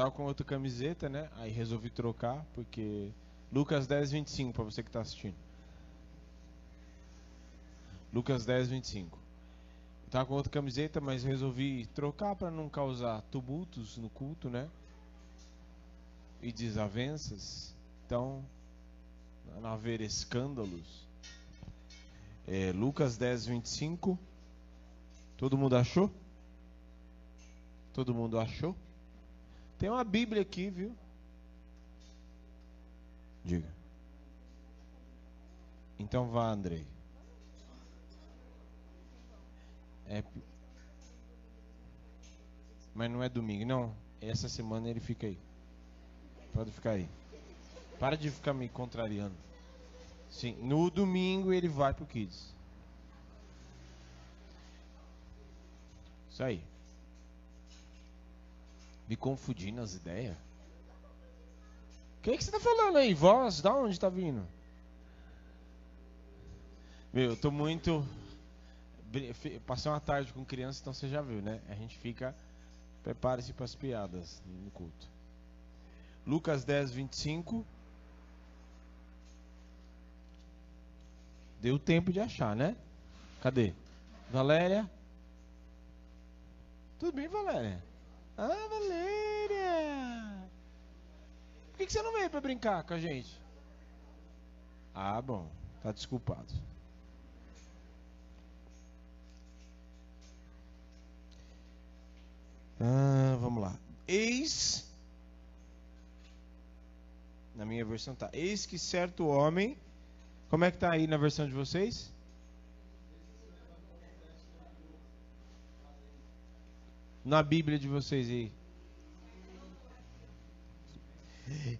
tava com outra camiseta, né? Aí resolvi trocar, porque. Lucas 10, 25, para você que está assistindo. Lucas 10, 25. Eu tava com outra camiseta, mas resolvi trocar para não causar tumultos no culto, né? E desavenças. Então, não haver escândalos. É, Lucas 10, 25. Todo mundo achou? Todo mundo achou? Tem uma Bíblia aqui, viu? Diga. Então vá, Andrei. É... Mas não é domingo, não. Essa semana ele fica aí. Pode ficar aí. Para de ficar me contrariando. Sim, no domingo ele vai pro Kids. Isso aí. Me confundindo as ideias. O que, é que você tá falando aí? Voz? Da onde tá vindo? Meu, eu tô muito. Passei uma tarde com criança, então você já viu, né? A gente fica. Prepare-se para as piadas no culto. Lucas 10, 25. Deu tempo de achar, né? Cadê? Valéria? Tudo bem, Valéria? Ah, Valéria! Por que, que você não veio para brincar com a gente? Ah, bom. Tá desculpado. Ah, vamos lá. Eis. Na minha versão tá. Eis que certo homem. Como é que tá aí na versão de vocês? Na Bíblia de vocês aí.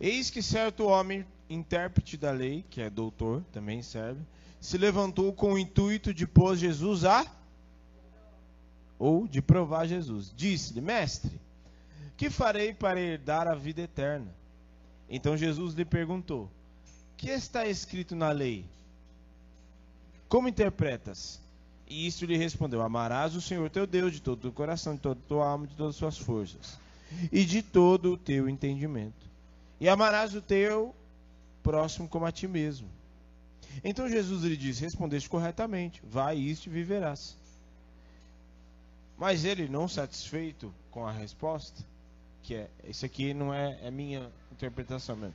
Eis que certo homem, intérprete da lei, que é doutor, também serve, se levantou com o intuito de pôr Jesus a ou de provar Jesus. Disse-lhe: Mestre, que farei para herdar a vida eterna? Então Jesus lhe perguntou: Que está escrito na lei? Como interpretas? E isso lhe respondeu: Amarás o Senhor teu Deus de todo o teu coração, de toda a tua alma, de todas as suas forças, e de todo o teu entendimento. E amarás o teu próximo como a ti mesmo. Então Jesus lhe disse: Respondeste corretamente, vai isto e viverás. Mas ele, não satisfeito com a resposta, que é, isso aqui não é, é minha interpretação mesmo.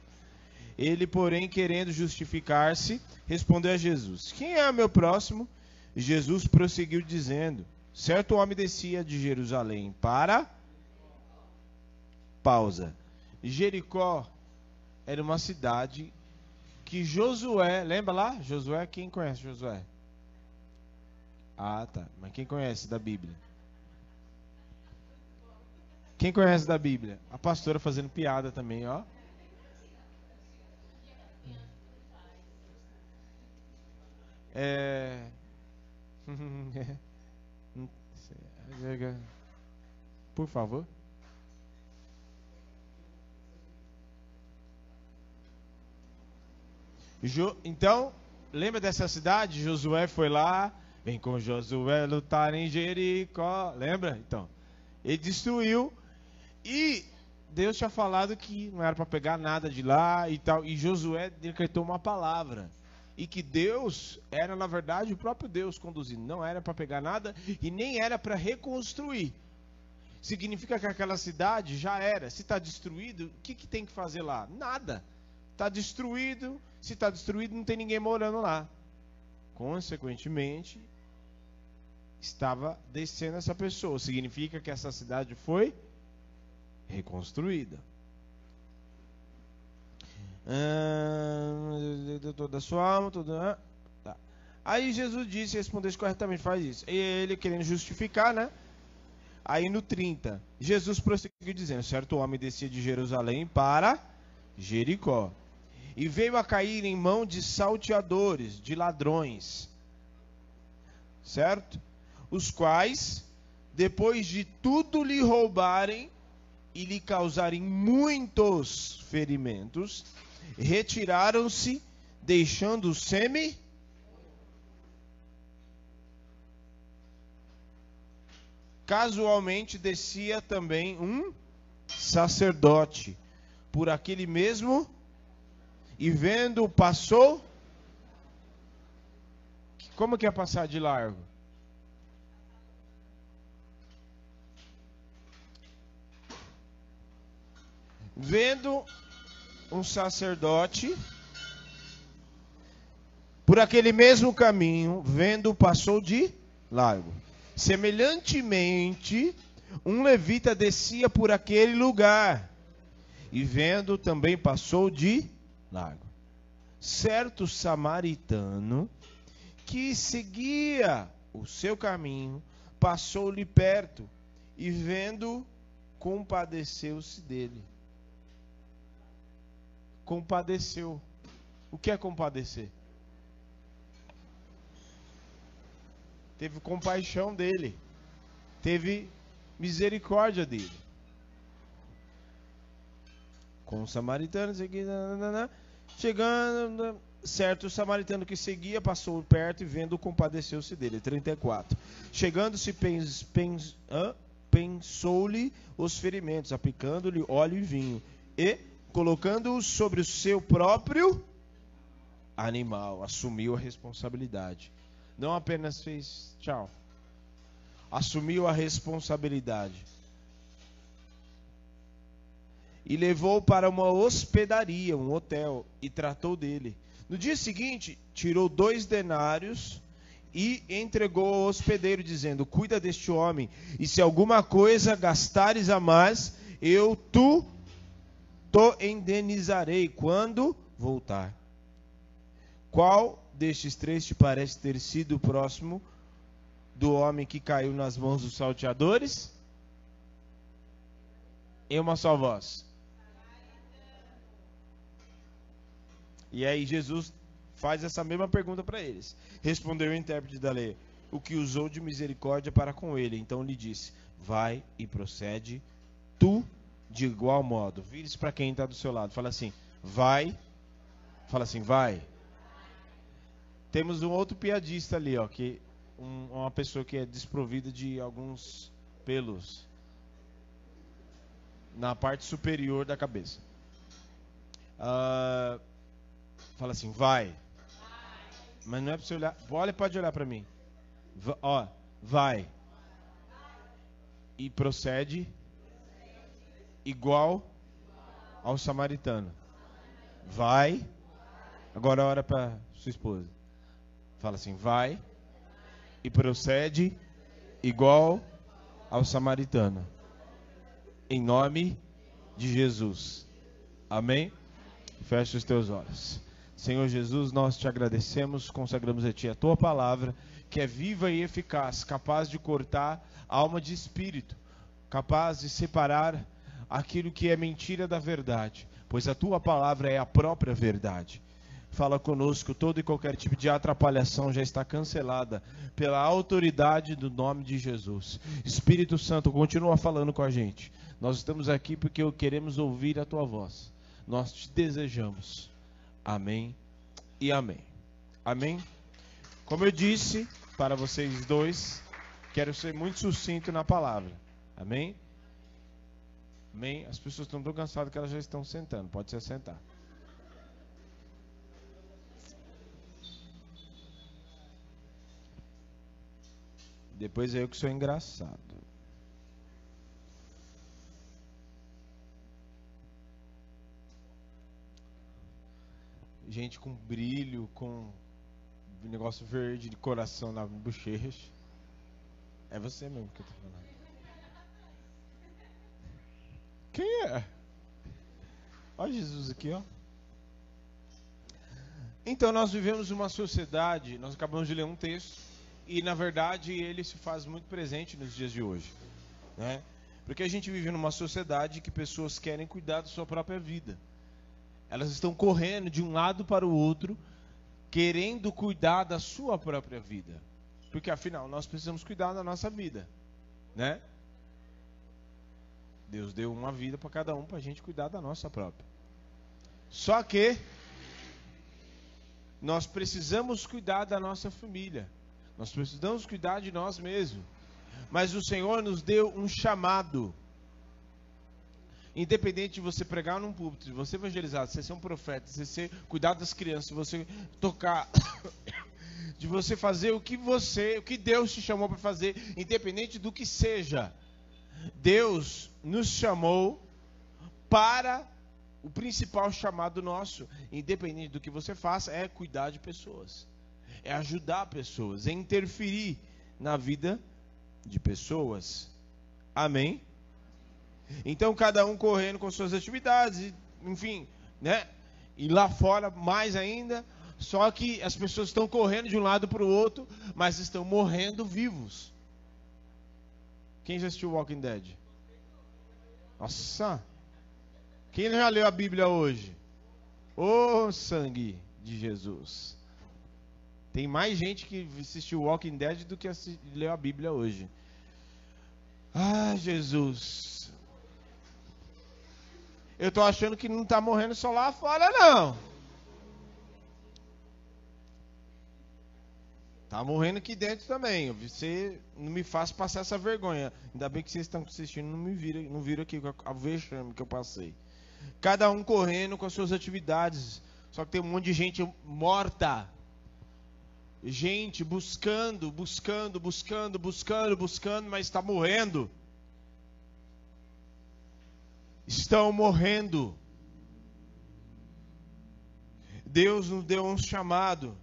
Ele, porém, querendo justificar-se, respondeu a Jesus: Quem é o meu próximo? Jesus prosseguiu dizendo: Certo homem descia de Jerusalém para. Pausa. Jericó era uma cidade que Josué, lembra lá? Josué, quem conhece Josué? Ah, tá. Mas quem conhece da Bíblia? Quem conhece da Bíblia? A pastora fazendo piada também, ó. É, Por favor. Então, lembra dessa cidade? Josué foi lá, vem com Josué lutar em Jericó. Lembra? Então, ele destruiu e Deus tinha falado que não era para pegar nada de lá e tal. E Josué decretou uma palavra e que Deus era na verdade o próprio Deus conduzindo, não era para pegar nada e nem era para reconstruir. Significa que aquela cidade já era. Se está destruído, o que, que tem que fazer lá? Nada. Está destruído. Se está destruído, não tem ninguém morando lá. Consequentemente, estava descendo essa pessoa. Significa que essa cidade foi reconstruída. Ah, toda a sua alma, toda. Tá. Aí Jesus disse, respondesse corretamente, faz isso. E ele querendo justificar, né? Aí no 30, Jesus prosseguiu dizendo: certo homem descia de Jerusalém para Jericó e veio a cair em mão de salteadores, de ladrões, certo? Os quais, depois de tudo lhe roubarem e lhe causarem muitos ferimentos, retiraram-se, deixando o semi. Casualmente descia também um sacerdote por aquele mesmo e vendo passou como que é passar de largo? Vendo um sacerdote por aquele mesmo caminho, vendo passou de largo. Semelhantemente, um levita descia por aquele lugar e vendo também passou de largo. Certo samaritano que seguia o seu caminho passou-lhe perto e vendo compadeceu-se dele. Compadeceu. O que é compadecer? Teve compaixão dele. Teve misericórdia dele. Com os samaritanos aqui, chegando, certo, o samaritano que seguia passou perto e vendo compadeceu-se dele. 34. Chegando-se, pens, pens, pensou-lhe os ferimentos, aplicando-lhe óleo e vinho, e colocando-os sobre o seu próprio animal, assumiu a responsabilidade. Não apenas fez tchau, assumiu a responsabilidade e levou para uma hospedaria, um hotel, e tratou dele. No dia seguinte, tirou dois denários e entregou ao hospedeiro, dizendo: Cuida deste homem, e se alguma coisa gastares a mais, eu tu to indenizarei quando voltar. Qual destes três te parece ter sido próximo do homem que caiu nas mãos dos salteadores? Em uma só voz. E aí Jesus faz essa mesma pergunta para eles. Respondeu o intérprete da lei, o que usou de misericórdia para com ele. Então lhe disse: Vai e procede tu de igual modo. Vire-se para quem está do seu lado. Fala assim: Vai. Fala assim: Vai. Temos um outro piadista ali, ó, que um, uma pessoa que é desprovida de alguns pelos na parte superior da cabeça. Uh, Fala assim, vai. Mas não é para você olhar. Olha, pode olhar para mim. V ó, vai. E procede igual ao samaritano. Vai. Agora é hora para sua esposa. Fala assim, vai. E procede igual ao samaritano. Em nome de Jesus. Amém? Feche os teus olhos. Senhor Jesus, nós te agradecemos, consagramos a Ti a Tua palavra, que é viva e eficaz, capaz de cortar alma de espírito, capaz de separar aquilo que é mentira da verdade, pois a Tua palavra é a própria verdade. Fala conosco, todo e qualquer tipo de atrapalhação já está cancelada pela autoridade do nome de Jesus. Espírito Santo, continua falando com a gente. Nós estamos aqui porque queremos ouvir a Tua voz. Nós te desejamos. Amém e amém. Amém? Como eu disse para vocês dois, quero ser muito sucinto na palavra. Amém? As pessoas estão tão cansadas que elas já estão sentando. Pode se sentar. Depois eu que sou engraçado. gente com brilho, com negócio verde de coração na bochecha. É você mesmo que eu tô falando. Quem é? Olha Jesus aqui, ó. Então nós vivemos uma sociedade, nós acabamos de ler um texto e na verdade ele se faz muito presente nos dias de hoje, né? Porque a gente vive numa sociedade que pessoas querem cuidar da sua própria vida. Elas estão correndo de um lado para o outro, querendo cuidar da sua própria vida. Porque afinal, nós precisamos cuidar da nossa vida, né? Deus deu uma vida para cada um para a gente cuidar da nossa própria. Só que nós precisamos cuidar da nossa família. Nós precisamos cuidar de nós mesmos. Mas o Senhor nos deu um chamado independente de você pregar num púlpito, de você evangelizar, de você ser um profeta, de você ser, cuidar das crianças, de você tocar, de você fazer o que você, o que Deus te chamou para fazer, independente do que seja. Deus nos chamou para o principal chamado nosso, independente do que você faça, é cuidar de pessoas, é ajudar pessoas, é interferir na vida de pessoas. Amém? Então, cada um correndo com suas atividades, enfim, né? E lá fora, mais ainda, só que as pessoas estão correndo de um lado para o outro, mas estão morrendo vivos. Quem já assistiu Walking Dead? Nossa! Quem já leu a Bíblia hoje? Ô oh, sangue de Jesus! Tem mais gente que assistiu Walking Dead do que leu a Bíblia hoje. Ah, Jesus. Eu estou achando que não está morrendo só lá fora, não. Tá morrendo aqui dentro também. Você não me faz passar essa vergonha. Ainda bem que vocês estão assistindo, não me viram, não viram aqui a vexame que eu passei. Cada um correndo com as suas atividades. Só que tem um monte de gente morta gente buscando, buscando, buscando, buscando, buscando, mas está morrendo. Estão morrendo. Deus nos deu um chamado.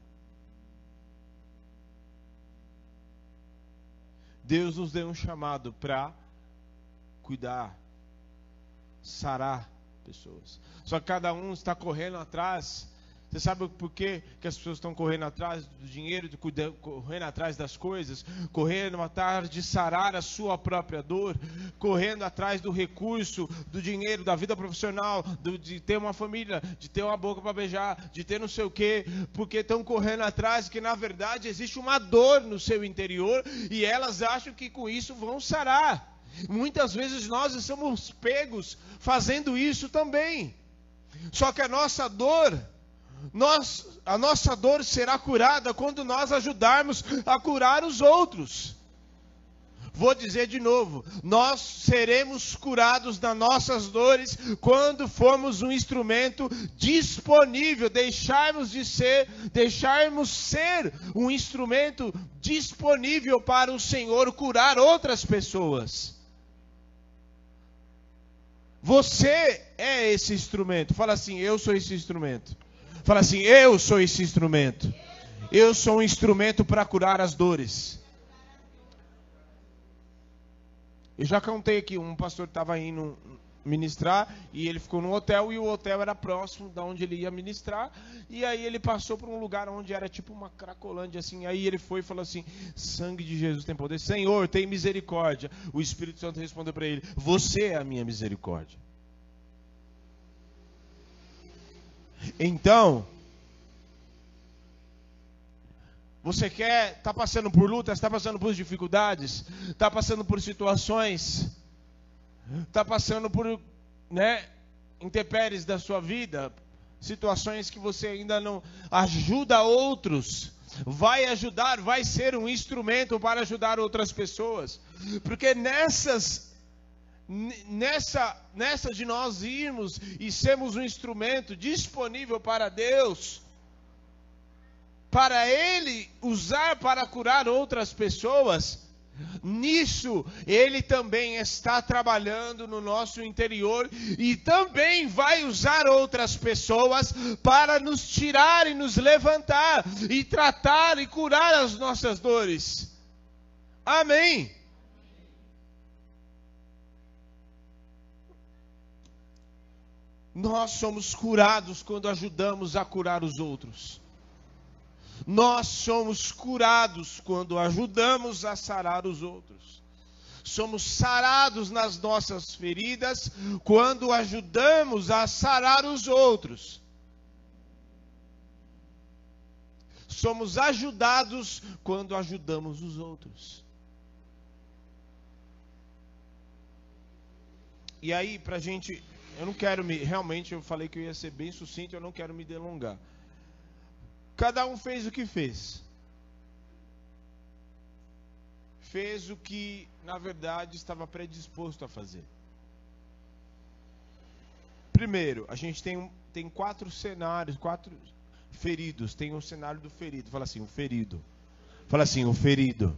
Deus nos deu um chamado para cuidar, sarar pessoas. Só que cada um está correndo atrás você sabe por quê que as pessoas estão correndo atrás do dinheiro, correndo atrás das coisas, correndo atrás de sarar a sua própria dor, correndo atrás do recurso, do dinheiro, da vida profissional, do, de ter uma família, de ter uma boca para beijar, de ter não sei o quê, porque estão correndo atrás que na verdade existe uma dor no seu interior e elas acham que com isso vão sarar. Muitas vezes nós estamos pegos fazendo isso também. Só que a nossa dor nós, a nossa dor será curada quando nós ajudarmos a curar os outros. Vou dizer de novo: nós seremos curados das nossas dores quando formos um instrumento disponível, deixarmos de ser, deixarmos ser um instrumento disponível para o Senhor curar outras pessoas. Você é esse instrumento. Fala assim: eu sou esse instrumento. Fala assim: Eu sou esse instrumento. Eu sou um instrumento para curar as dores. Eu já contei aqui, um pastor estava indo ministrar e ele ficou no hotel e o hotel era próximo da onde ele ia ministrar. E aí ele passou por um lugar onde era tipo uma cracolândia assim. Aí ele foi e falou assim sangue de Jesus tem poder. Senhor tem misericórdia. O Espírito Santo respondeu para ele você é a minha misericórdia Então, você quer, está passando por lutas, está passando por dificuldades, está passando por situações, está passando por, né, intempéries da sua vida, situações que você ainda não ajuda outros, vai ajudar, vai ser um instrumento para ajudar outras pessoas, porque nessas nessa, nessa de nós irmos e sermos um instrumento disponível para Deus, para Ele usar para curar outras pessoas, nisso Ele também está trabalhando no nosso interior e também vai usar outras pessoas para nos tirar e nos levantar e tratar e curar as nossas dores. Amém. Nós somos curados quando ajudamos a curar os outros. Nós somos curados quando ajudamos a sarar os outros. Somos sarados nas nossas feridas quando ajudamos a sarar os outros. Somos ajudados quando ajudamos os outros. E aí, para a gente eu não quero me. Realmente, eu falei que eu ia ser bem sucinto, eu não quero me delongar. Cada um fez o que fez. Fez o que, na verdade, estava predisposto a fazer. Primeiro, a gente tem, tem quatro cenários, quatro feridos. Tem o um cenário do ferido. Fala assim, o ferido. Fala assim, o ferido.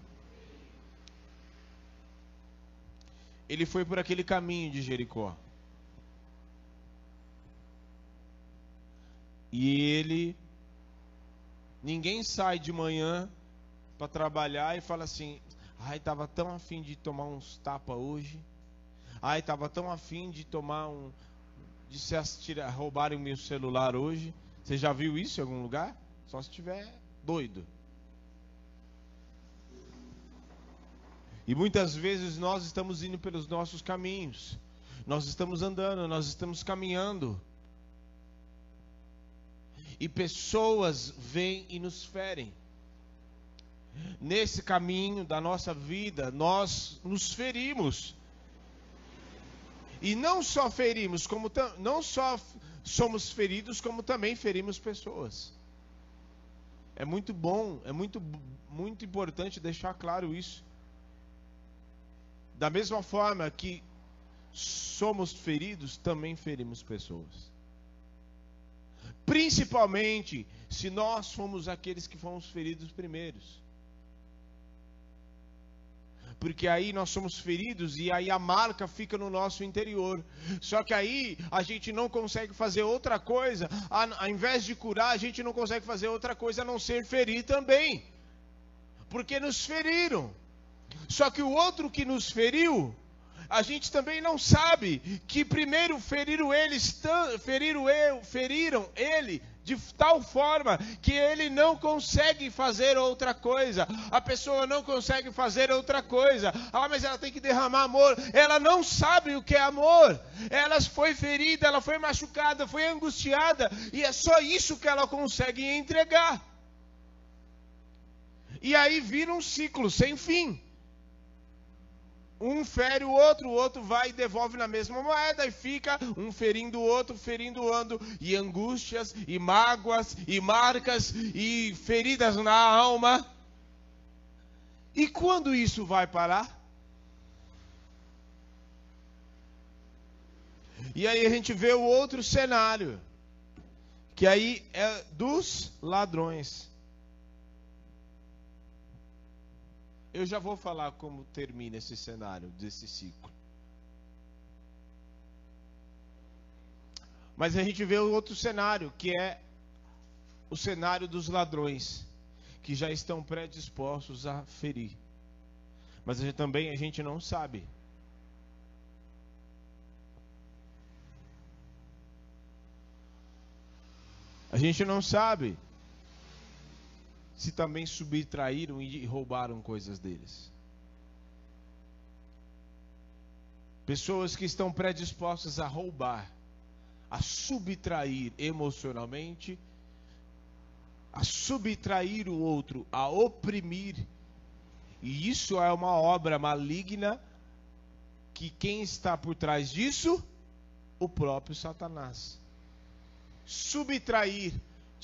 Ele foi por aquele caminho de Jericó. E ele. Ninguém sai de manhã para trabalhar e fala assim: ai, tava tão afim de tomar uns tapa hoje. Ai, tava tão afim de tomar um. de se assistir, roubarem o meu celular hoje. Você já viu isso em algum lugar? Só se estiver doido. E muitas vezes nós estamos indo pelos nossos caminhos. Nós estamos andando, nós estamos caminhando e pessoas vêm e nos ferem. Nesse caminho da nossa vida, nós nos ferimos. E não só ferimos, como não só somos feridos, como também ferimos pessoas. É muito bom, é muito muito importante deixar claro isso. Da mesma forma que somos feridos, também ferimos pessoas. Principalmente se nós fomos aqueles que fomos feridos primeiros. Porque aí nós somos feridos e aí a marca fica no nosso interior. Só que aí a gente não consegue fazer outra coisa, ao invés de curar, a gente não consegue fazer outra coisa a não ser ferir também. Porque nos feriram. Só que o outro que nos feriu, a gente também não sabe que primeiro feriram eles, feriram, feriram ele de tal forma que ele não consegue fazer outra coisa. A pessoa não consegue fazer outra coisa. Ah, mas ela tem que derramar amor. Ela não sabe o que é amor. Ela foi ferida, ela foi machucada, foi angustiada e é só isso que ela consegue entregar. E aí vira um ciclo sem fim. Um fere o outro, o outro vai e devolve na mesma moeda e fica um ferindo o outro, ferindo o outro, e angústias, e mágoas, e marcas, e feridas na alma. E quando isso vai parar? E aí a gente vê o outro cenário, que aí é dos ladrões. Eu já vou falar como termina esse cenário desse ciclo. Mas a gente vê outro cenário, que é o cenário dos ladrões, que já estão predispostos a ferir. Mas também a gente não sabe. A gente não sabe se também subtraíram e roubaram coisas deles. Pessoas que estão predispostas a roubar, a subtrair emocionalmente, a subtrair o outro, a oprimir. E isso é uma obra maligna que quem está por trás disso? O próprio Satanás. Subtrair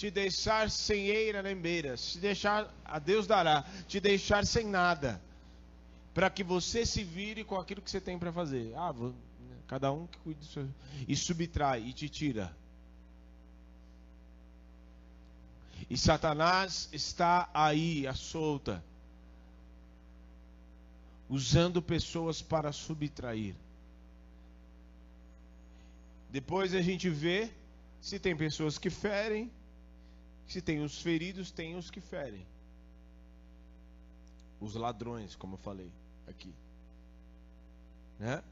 te deixar sem eira nem beira, te deixar, a Deus dará, te deixar sem nada, para que você se vire com aquilo que você tem para fazer. Ah, vou, cada um que cuide do seu, e subtrai e te tira. E Satanás está aí, à solta, usando pessoas para subtrair. Depois a gente vê se tem pessoas que ferem, se tem os feridos, tem os que ferem. Os ladrões, como eu falei aqui. Né?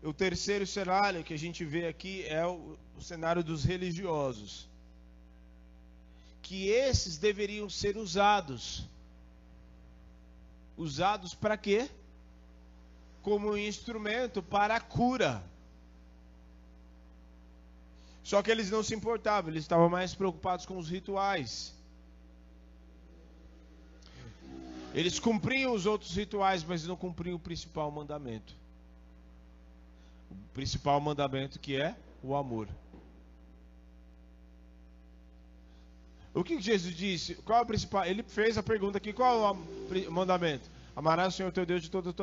O terceiro cenário que a gente vê aqui é o, o cenário dos religiosos. Que esses deveriam ser usados. Usados para quê? Como instrumento para a cura só que eles não se importavam, eles estavam mais preocupados com os rituais. Eles cumpriam os outros rituais, mas não cumpriam o principal mandamento. O principal mandamento que é o amor. O que Jesus disse? Qual é o principal? Ele fez a pergunta aqui: qual é o mandamento? Amarás o Senhor teu Deus de todo.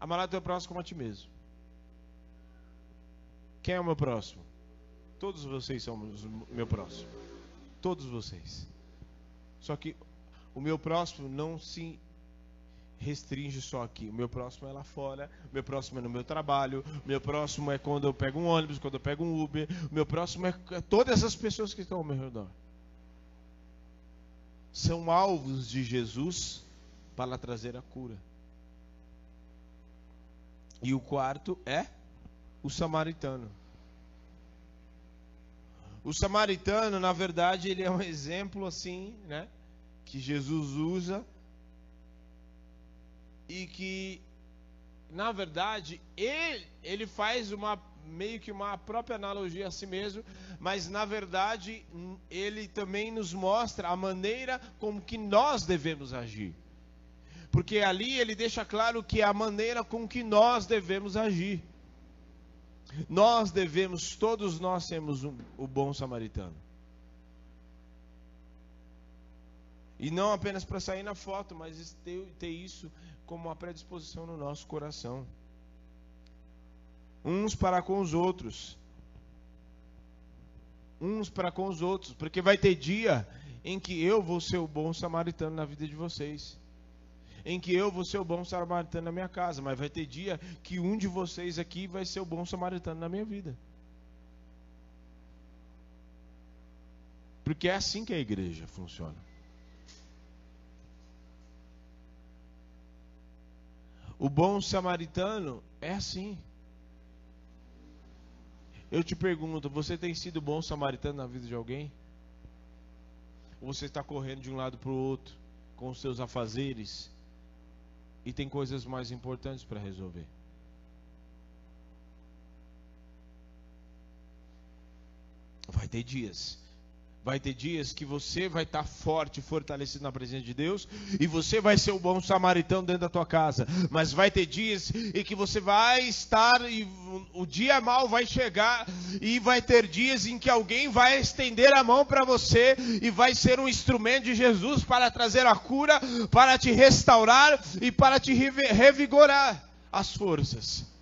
Amarás teu próximo como a ti mesmo. Quem é o meu próximo? Todos vocês são o meu próximo. Todos vocês. Só que o meu próximo não se restringe só aqui. O meu próximo é lá fora, o meu próximo é no meu trabalho, o meu próximo é quando eu pego um ônibus, quando eu pego um Uber, o meu próximo é todas as pessoas que estão ao meu redor. São alvos de Jesus para trazer a cura. E o quarto é o samaritano. O samaritano, na verdade, ele é um exemplo assim, né, que Jesus usa e que na verdade ele, ele faz uma meio que uma própria analogia a si mesmo, mas na verdade ele também nos mostra a maneira como que nós devemos agir. Porque ali ele deixa claro que é a maneira com que nós devemos agir. Nós devemos, todos nós temos um, o bom samaritano. E não apenas para sair na foto, mas ter, ter isso como uma predisposição no nosso coração. Uns para com os outros. Uns para com os outros. Porque vai ter dia em que eu vou ser o bom samaritano na vida de vocês. Em que eu vou ser o bom samaritano na minha casa. Mas vai ter dia que um de vocês aqui vai ser o bom samaritano na minha vida. Porque é assim que a igreja funciona. O bom samaritano é assim. Eu te pergunto, você tem sido bom samaritano na vida de alguém? Ou você está correndo de um lado para o outro com os seus afazeres e tem coisas mais importantes para resolver? Vai ter dias Vai ter dias que você vai estar forte, fortalecido na presença de Deus, e você vai ser o bom samaritano dentro da tua casa. Mas vai ter dias em que você vai estar e o dia mal vai chegar, e vai ter dias em que alguém vai estender a mão para você e vai ser um instrumento de Jesus para trazer a cura, para te restaurar e para te revigorar as forças.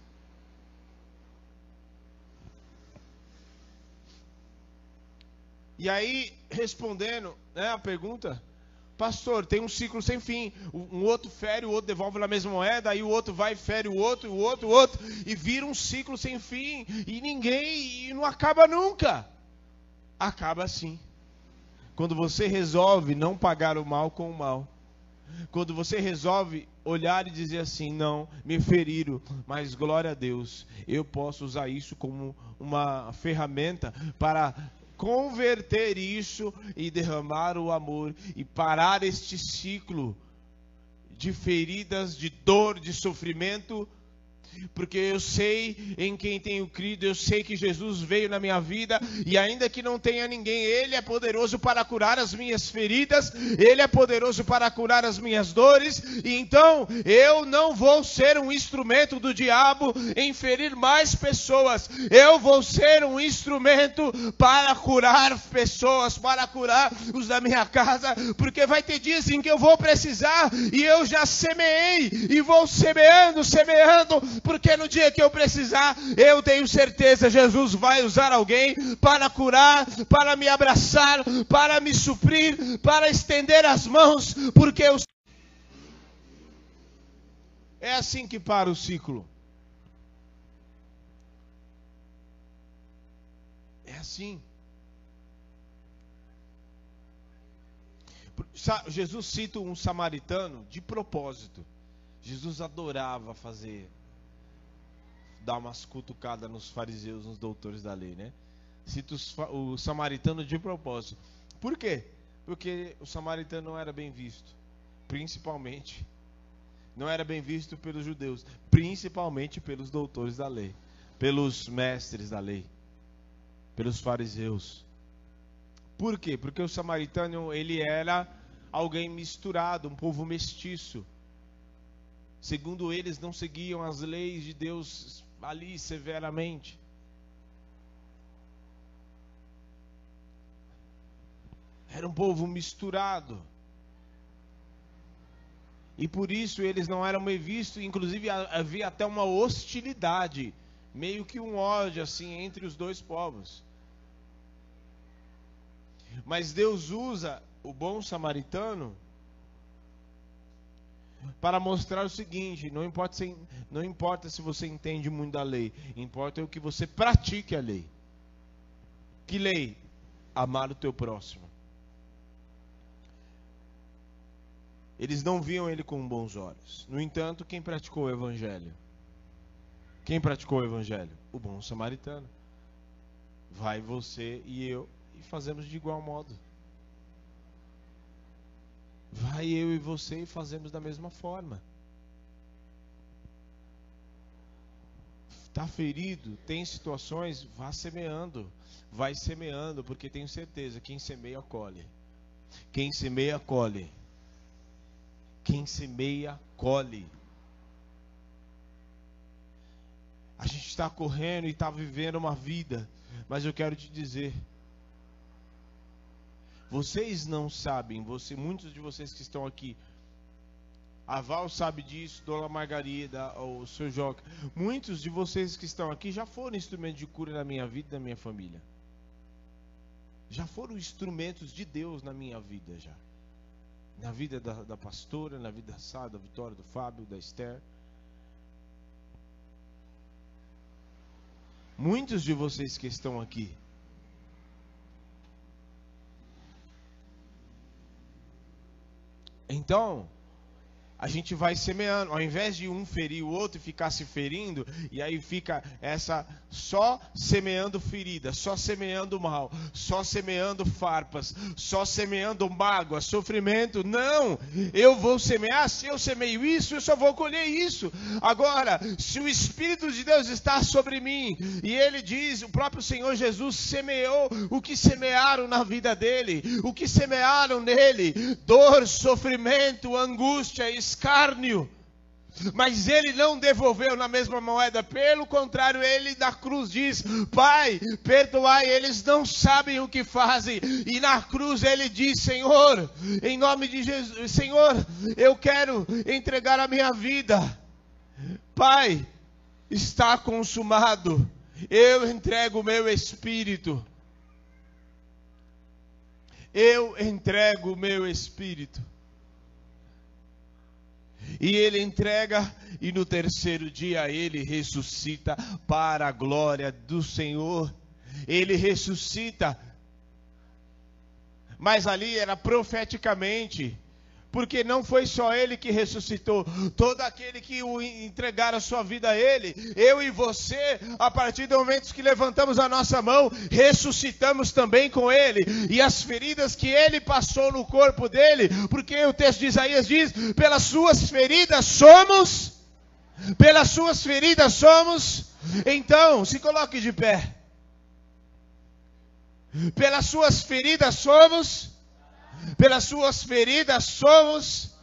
E aí, respondendo né, a pergunta, pastor, tem um ciclo sem fim. Um outro fere, o outro devolve na mesma moeda, aí o outro vai, fere o outro, o outro, o outro, e vira um ciclo sem fim. E ninguém, e não acaba nunca. Acaba assim. Quando você resolve não pagar o mal com o mal. Quando você resolve olhar e dizer assim: não, me feriram, mas glória a Deus, eu posso usar isso como uma ferramenta para converter isso e derramar o amor e parar este ciclo de feridas, de dor, de sofrimento porque eu sei em quem tenho crido, eu sei que Jesus veio na minha vida, e ainda que não tenha ninguém, Ele é poderoso para curar as minhas feridas, Ele é poderoso para curar as minhas dores, e então eu não vou ser um instrumento do diabo em ferir mais pessoas, eu vou ser um instrumento para curar pessoas, para curar os da minha casa, porque vai ter dias em que eu vou precisar, e eu já semeei, e vou semeando, semeando, porque no dia que eu precisar, eu tenho certeza, Jesus vai usar alguém para curar, para me abraçar, para me suprir, para estender as mãos, porque eu. É assim que para o ciclo. É assim. Jesus cita um samaritano de propósito. Jesus adorava fazer dar umas cutucadas nos fariseus, nos doutores da lei, né? Cita o samaritano de propósito. Por quê? Porque o samaritano não era bem visto, principalmente não era bem visto pelos judeus, principalmente pelos doutores da lei, pelos mestres da lei, pelos fariseus. Por quê? Porque o samaritano ele era alguém misturado, um povo mestiço. Segundo eles, não seguiam as leis de Deus ali severamente. Era um povo misturado. E por isso eles não eram bem vistos, inclusive havia até uma hostilidade meio que um ódio assim entre os dois povos. Mas Deus usa o bom samaritano para mostrar o seguinte: não importa, se, não importa se você entende muito da lei, importa o que você pratique a lei. Que lei? Amar o teu próximo. Eles não viam ele com bons olhos. No entanto, quem praticou o evangelho? Quem praticou o evangelho? O bom samaritano. Vai você e eu e fazemos de igual modo. Vai eu e você e fazemos da mesma forma. Está ferido, tem situações, vá semeando. Vai semeando, porque tenho certeza, quem semeia, colhe. Quem semeia, colhe. Quem semeia, colhe. A gente está correndo e está vivendo uma vida, mas eu quero te dizer, vocês não sabem, você, muitos de vocês que estão aqui, a Val sabe disso, Dona Margarida, o seu Joca. Muitos de vocês que estão aqui já foram instrumentos de cura na minha vida e na minha família. Já foram instrumentos de Deus na minha vida já. Na vida da, da pastora, na vida da Sá, da Vitória, do Fábio, da Esther. Muitos de vocês que estão aqui Então, a gente vai semeando, ao invés de um ferir o outro e ficar se ferindo, e aí fica essa só semeando ferida, só semeando mal, só semeando farpas, só semeando mágoa, sofrimento. Não! Eu vou semear, se eu semeio isso, eu só vou colher isso. Agora, se o Espírito de Deus está sobre mim, e ele diz, o próprio Senhor Jesus semeou o que semearam na vida dele, o que semearam nele, dor, sofrimento, angústia, escárnio. Mas ele não devolveu na mesma moeda, pelo contrário, ele da cruz diz: Pai, perdoai, eles não sabem o que fazem. E na cruz ele diz: Senhor, em nome de Jesus, Senhor, eu quero entregar a minha vida. Pai, está consumado. Eu entrego o meu espírito. Eu entrego o meu espírito. E ele entrega, e no terceiro dia ele ressuscita para a glória do Senhor. Ele ressuscita. Mas ali era profeticamente porque não foi só ele que ressuscitou, todo aquele que o entregar a sua vida a ele, eu e você, a partir do momento que levantamos a nossa mão, ressuscitamos também com ele, e as feridas que ele passou no corpo dele, porque o texto de Isaías diz: pelas suas feridas somos, pelas suas feridas somos, então, se coloque de pé. Pelas suas feridas somos pelas suas feridas somos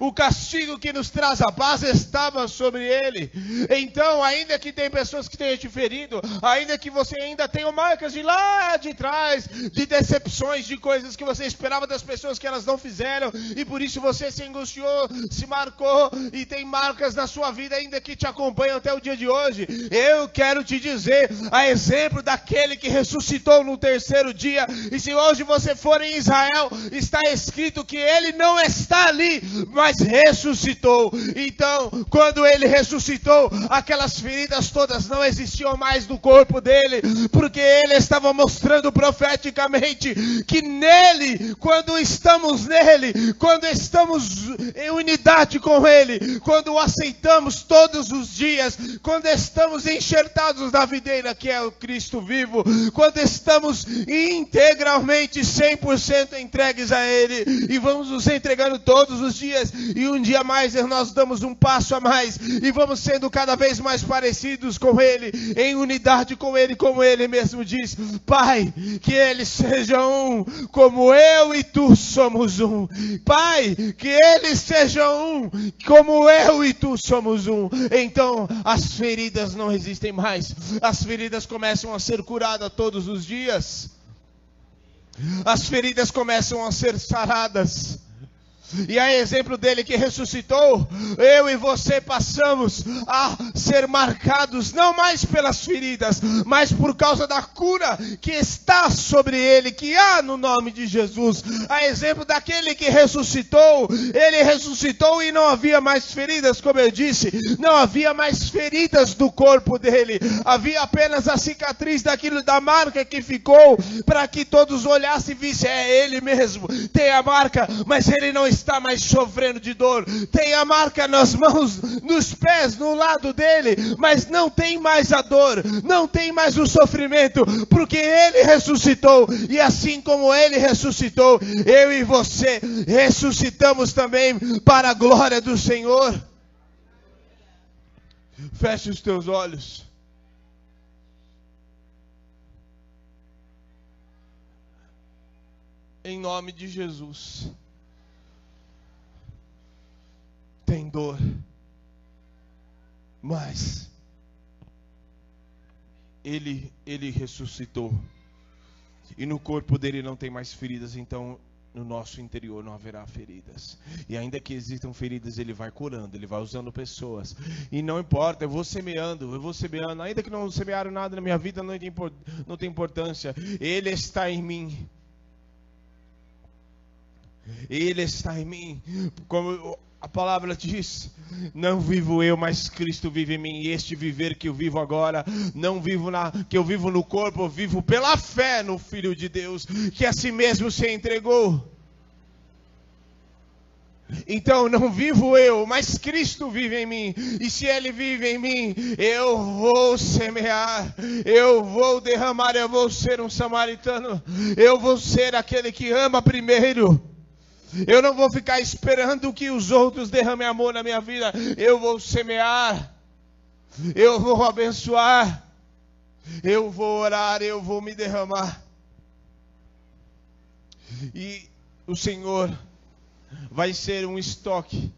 o castigo que nos traz a paz estava sobre ele. Então, ainda que tem pessoas que tenham te ferido, ainda que você ainda tenha marcas de lá de trás, de decepções, de coisas que você esperava das pessoas que elas não fizeram, e por isso você se angustiou, se marcou e tem marcas na sua vida ainda que te acompanham até o dia de hoje. Eu quero te dizer, a exemplo daquele que ressuscitou no terceiro dia, e se hoje você for em Israel, está escrito que ele não está ali, mas ressuscitou. Então, quando ele ressuscitou, aquelas feridas todas não existiam mais no corpo dele, porque ele estava mostrando profeticamente que nele, quando estamos nele, quando estamos em unidade com ele, quando o aceitamos todos os dias, quando estamos enxertados na videira que é o Cristo vivo, quando estamos integralmente 100% entregues a ele e vamos nos entregando todos os dias e um dia mais nós damos um passo a mais e vamos sendo cada vez mais parecidos com Ele, em unidade com Ele, como Ele mesmo diz: Pai, que eles sejam um, como eu e tu somos um. Pai, que eles sejam um, como eu e tu somos um. Então as feridas não existem mais, as feridas começam a ser curadas todos os dias. As feridas começam a ser saradas. E a exemplo dele que ressuscitou, eu e você passamos a ser marcados não mais pelas feridas, mas por causa da cura que está sobre ele, que há no nome de Jesus. A exemplo daquele que ressuscitou, ele ressuscitou e não havia mais feridas, como eu disse, não havia mais feridas do corpo dele, havia apenas a cicatriz daquilo da marca que ficou, para que todos olhassem e vissem, é ele mesmo, tem a marca, mas ele não está mais sofrendo de dor, tem a marca nas mãos, nos pés, no lado dele, mas não tem mais a dor, não tem mais o sofrimento, porque ele ressuscitou, e assim como ele ressuscitou, eu e você ressuscitamos também para a glória do Senhor. Feche os teus olhos. Em nome de Jesus. Tem dor. Mas ele ele ressuscitou. E no corpo dele não tem mais feridas, então no nosso interior não haverá feridas. E ainda que existam feridas, ele vai curando, ele vai usando pessoas. E não importa, eu vou semeando, eu vou semeando. Ainda que não semearam nada na minha vida, não tem, não tem importância. Ele está em mim. Ele está em mim. Como a palavra diz: Não vivo eu, mas Cristo vive em mim. E este viver que eu vivo agora, não vivo na que eu vivo no corpo, eu vivo pela fé no Filho de Deus, que a si mesmo se entregou. Então não vivo eu, mas Cristo vive em mim. E se Ele vive em mim, eu vou semear, eu vou derramar, eu vou ser um samaritano, eu vou ser aquele que ama primeiro. Eu não vou ficar esperando que os outros derramem amor na minha vida. Eu vou semear. Eu vou abençoar. Eu vou orar, eu vou me derramar. E o Senhor vai ser um estoque,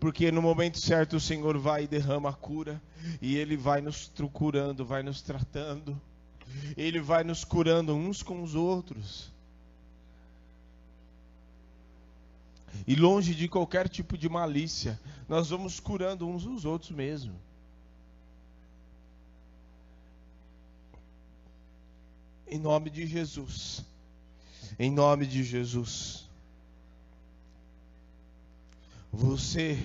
porque no momento certo o Senhor vai e derrama a cura, e Ele vai nos curando, vai nos tratando, Ele vai nos curando uns com os outros. E longe de qualquer tipo de malícia, nós vamos curando uns os outros mesmo. Em nome de Jesus. Em nome de Jesus. Você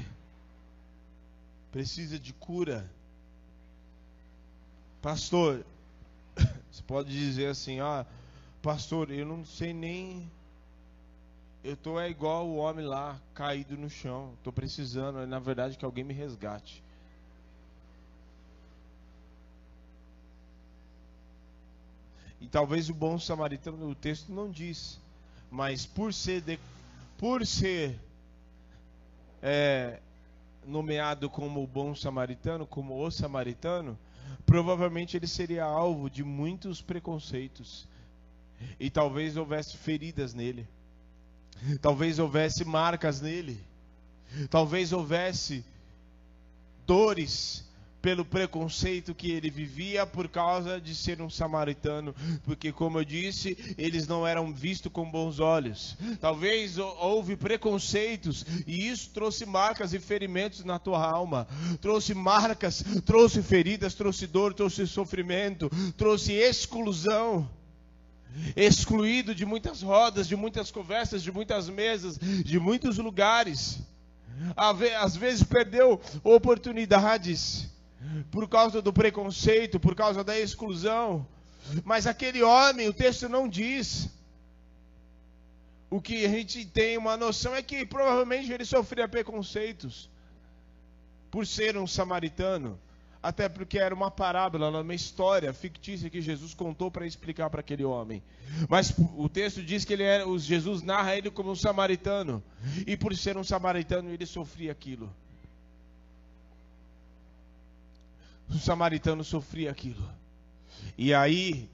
precisa de cura. Pastor, você pode dizer assim: ah, pastor, eu não sei nem eu tô é igual o homem lá, caído no chão. Tô precisando, na verdade, que alguém me resgate. E talvez o bom samaritano, o texto não diz, mas por ser, de, por ser é, nomeado como o bom samaritano, como o samaritano, provavelmente ele seria alvo de muitos preconceitos. E talvez houvesse feridas nele. Talvez houvesse marcas nele. Talvez houvesse dores pelo preconceito que ele vivia por causa de ser um samaritano, porque como eu disse, eles não eram vistos com bons olhos. Talvez houve preconceitos e isso trouxe marcas e ferimentos na tua alma. Trouxe marcas, trouxe feridas, trouxe dor, trouxe sofrimento, trouxe exclusão excluído de muitas rodas, de muitas conversas, de muitas mesas, de muitos lugares. Às vezes perdeu oportunidades por causa do preconceito, por causa da exclusão. Mas aquele homem, o texto não diz. O que a gente tem uma noção é que provavelmente ele sofria preconceitos por ser um samaritano até porque era uma parábola, uma história fictícia que Jesus contou para explicar para aquele homem. Mas o texto diz que ele era, Jesus narra ele como um samaritano, e por ser um samaritano ele sofria aquilo. O samaritano sofria aquilo. E aí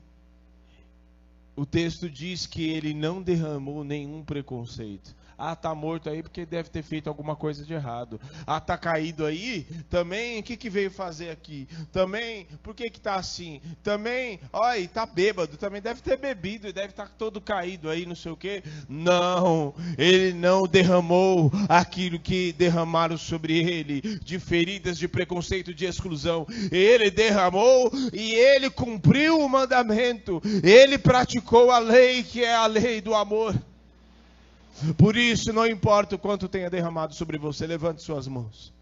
o texto diz que ele não derramou nenhum preconceito. Ah, tá morto aí porque deve ter feito alguma coisa de errado. Ah, tá caído aí, também, o que que veio fazer aqui? Também, por que que tá assim? Também, olha, tá bêbado, também deve ter bebido e deve estar tá todo caído aí, não sei o quê. Não, ele não derramou aquilo que derramaram sobre ele, de feridas, de preconceito, de exclusão. Ele derramou e ele cumpriu o mandamento. Ele praticou a lei que é a lei do amor. Por isso, não importa o quanto tenha derramado sobre você, levante suas mãos.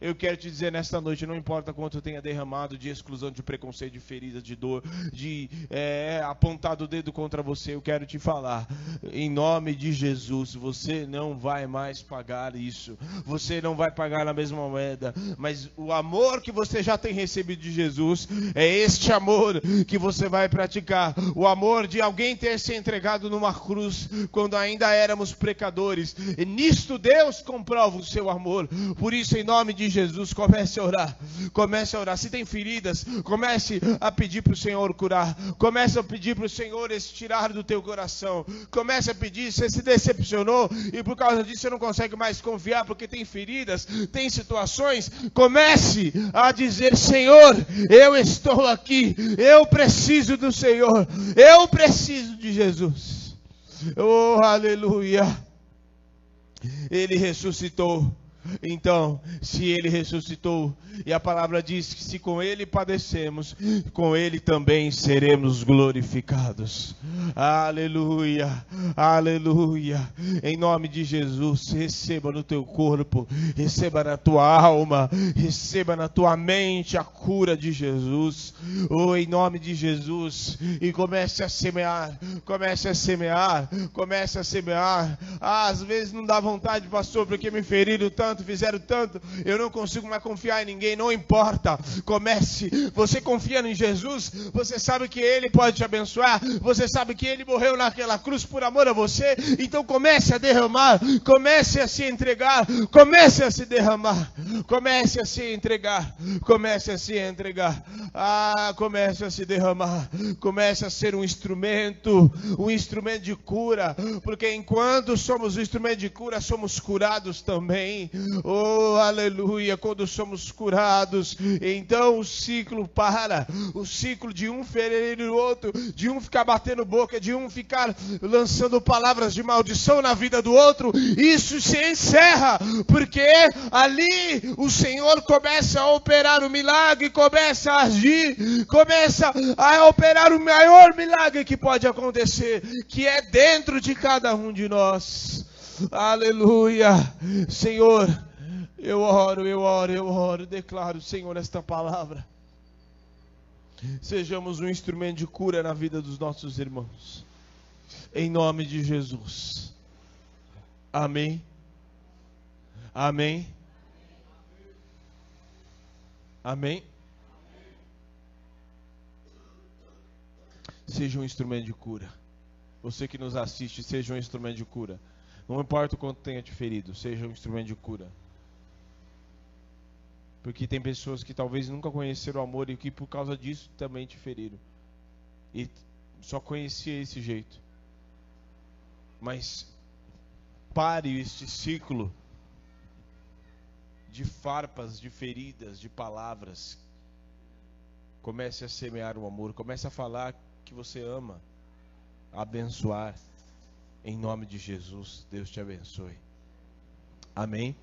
Eu quero te dizer nesta noite, não importa quanto tenha derramado de exclusão, de preconceito, de ferida, de dor, de é, apontado o dedo contra você, eu quero te falar, em nome de Jesus, você não vai mais pagar isso, você não vai pagar na mesma moeda, mas o amor que você já tem recebido de Jesus é este amor que você vai praticar, o amor de alguém ter se entregado numa cruz quando ainda éramos pecadores, e nisto Deus comprova o seu amor, por isso, em nome de Jesus, comece a orar. Comece a orar. Se tem feridas, comece a pedir para o Senhor curar. Comece a pedir para o Senhor esse tirar do teu coração. Comece a pedir, você se decepcionou e por causa disso você não consegue mais confiar porque tem feridas, tem situações. Comece a dizer: Senhor, eu estou aqui. Eu preciso do Senhor. Eu preciso de Jesus. Oh, aleluia. Ele ressuscitou então, se ele ressuscitou, e a palavra diz que se com ele padecemos, com ele também seremos glorificados. Aleluia, aleluia. Em nome de Jesus, receba no teu corpo, receba na tua alma, receba na tua mente a cura de Jesus. Oh, em nome de Jesus, e comece a semear, comece a semear, comece a semear. Ah, às vezes não dá vontade, pastor, porque me feriram tanto tanto, fizeram tanto, eu não consigo mais confiar em ninguém, não importa. Comece. Você confia em Jesus, você sabe que Ele pode te abençoar, você sabe que Ele morreu naquela cruz por amor a você, então comece a derramar, comece a se entregar, comece a se derramar, comece a se entregar, comece a se entregar. Ah, comece a se derramar, comece a ser um instrumento, um instrumento de cura, porque enquanto somos um instrumento de cura, somos curados também. Oh, aleluia, quando somos curados, então o ciclo para, o ciclo de um ferir o outro, de um ficar batendo boca, de um ficar lançando palavras de maldição na vida do outro, isso se encerra, porque ali o Senhor começa a operar o milagre, começa a agir, começa a operar o maior milagre que pode acontecer, que é dentro de cada um de nós. Aleluia. Senhor, eu oro, eu oro, eu oro, declaro, Senhor, esta palavra. Sejamos um instrumento de cura na vida dos nossos irmãos. Em nome de Jesus. Amém. Amém. Amém. Seja um instrumento de cura. Você que nos assiste, seja um instrumento de cura. Não importa o quanto tenha te ferido, seja um instrumento de cura. Porque tem pessoas que talvez nunca conheceram o amor e que por causa disso também te feriram. E só conhecia esse jeito. Mas pare este ciclo de farpas, de feridas, de palavras. Comece a semear o amor, comece a falar que você ama, abençoar. Em nome de Jesus, Deus te abençoe. Amém.